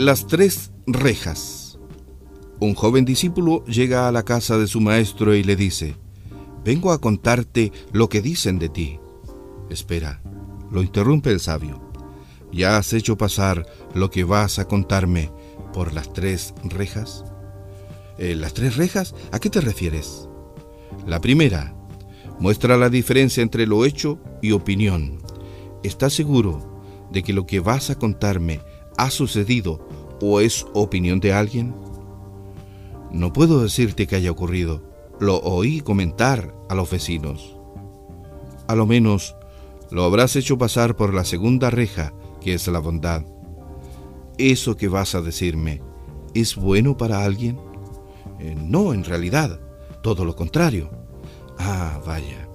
Las tres rejas. Un joven discípulo llega a la casa de su maestro y le dice, Vengo a contarte lo que dicen de ti. Espera, lo interrumpe el sabio. ¿Ya has hecho pasar lo que vas a contarme por las tres rejas? Eh, ¿Las tres rejas? ¿A qué te refieres? La primera muestra la diferencia entre lo hecho y opinión. ¿Estás seguro de que lo que vas a contarme ha sucedido o es opinión de alguien? No puedo decirte que haya ocurrido. Lo oí comentar a los vecinos. A lo menos lo habrás hecho pasar por la segunda reja, que es la bondad. ¿Eso que vas a decirme es bueno para alguien? Eh, no, en realidad, todo lo contrario. Ah, vaya.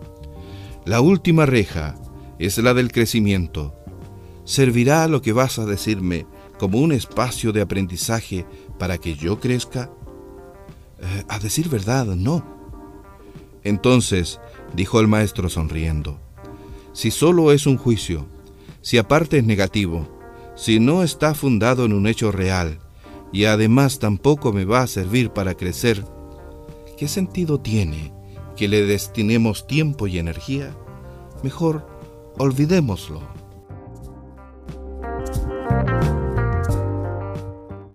La última reja es la del crecimiento. ¿Servirá lo que vas a decirme como un espacio de aprendizaje para que yo crezca? Eh, a decir verdad, no. Entonces, dijo el maestro sonriendo, si solo es un juicio, si aparte es negativo, si no está fundado en un hecho real, y además tampoco me va a servir para crecer, ¿qué sentido tiene que le destinemos tiempo y energía? Mejor olvidémoslo.